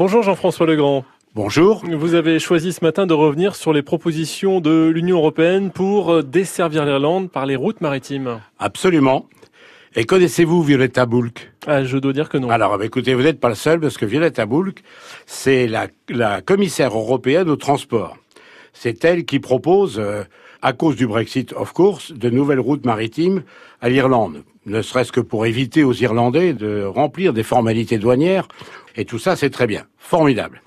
Bonjour Jean-François Legrand. Bonjour. Vous avez choisi ce matin de revenir sur les propositions de l'Union européenne pour desservir l'Irlande par les routes maritimes. Absolument. Et connaissez-vous Violetta Bulk ah, Je dois dire que non. Alors, bah, écoutez, vous n'êtes pas le seul parce que Violetta Bulk, c'est la, la, commissaire européenne au transport. C'est elle qui propose, euh, à cause du Brexit, of course, de nouvelles routes maritimes à l'Irlande. Ne serait-ce que pour éviter aux Irlandais de remplir des formalités douanières. Et tout ça, c'est très bien. Formidable.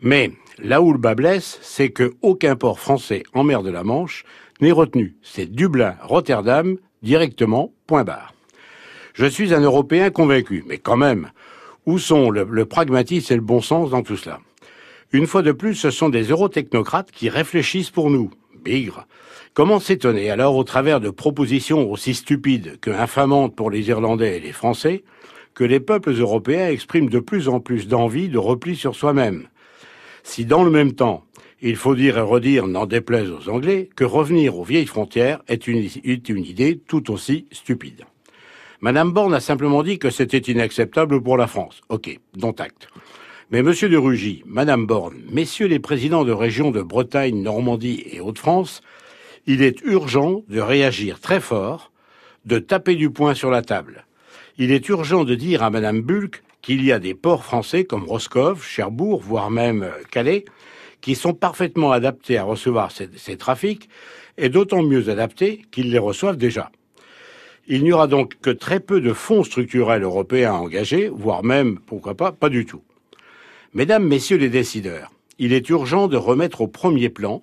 Mais là où le bas blesse, c'est que aucun port français en mer de la Manche n'est retenu. C'est Dublin, Rotterdam, directement, point barre. Je suis un Européen convaincu, mais quand même, où sont le, pragmatisme et le bon sens dans tout cela? Une fois de plus, ce sont des eurotechnocrates qui réfléchissent pour nous. Comment s'étonner alors au travers de propositions aussi stupides que infamantes pour les Irlandais et les Français que les peuples européens expriment de plus en plus d'envie de repli sur soi-même? Si dans le même temps, il faut dire et redire, n'en déplaise aux Anglais, que revenir aux vieilles frontières est une, est une idée tout aussi stupide. Madame Borne a simplement dit que c'était inacceptable pour la France. Ok, dont acte. Mais Monsieur de Rugy, Madame Borne, Messieurs les présidents de régions de Bretagne, Normandie et Hauts-de-France, il est urgent de réagir très fort, de taper du poing sur la table. Il est urgent de dire à Madame Bulk qu'il y a des ports français comme Roscoff, Cherbourg, voire même Calais, qui sont parfaitement adaptés à recevoir ces, trafics, et d'autant mieux adaptés qu'ils les reçoivent déjà. Il n'y aura donc que très peu de fonds structurels européens engagés, voire même, pourquoi pas, pas du tout. Mesdames, Messieurs les décideurs, il est urgent de remettre au premier plan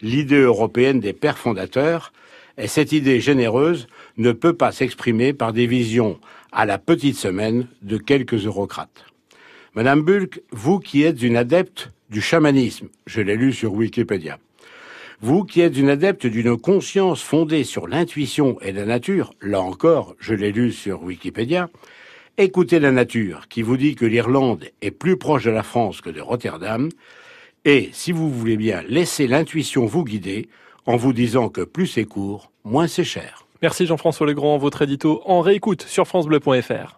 l'idée européenne des pères fondateurs, et cette idée généreuse ne peut pas s'exprimer par des visions à la petite semaine de quelques eurocrates. Madame Bulk, vous qui êtes une adepte du chamanisme, je l'ai lu sur Wikipédia, vous qui êtes une adepte d'une conscience fondée sur l'intuition et la nature, là encore, je l'ai lu sur Wikipédia, écoutez la nature qui vous dit que l'Irlande est plus proche de la France que de Rotterdam, et, si vous voulez bien, laissez l'intuition vous guider en vous disant que plus c'est court, moins c'est cher. Merci Jean-François Legrand, votre édito en réécoute sur francebleu.fr.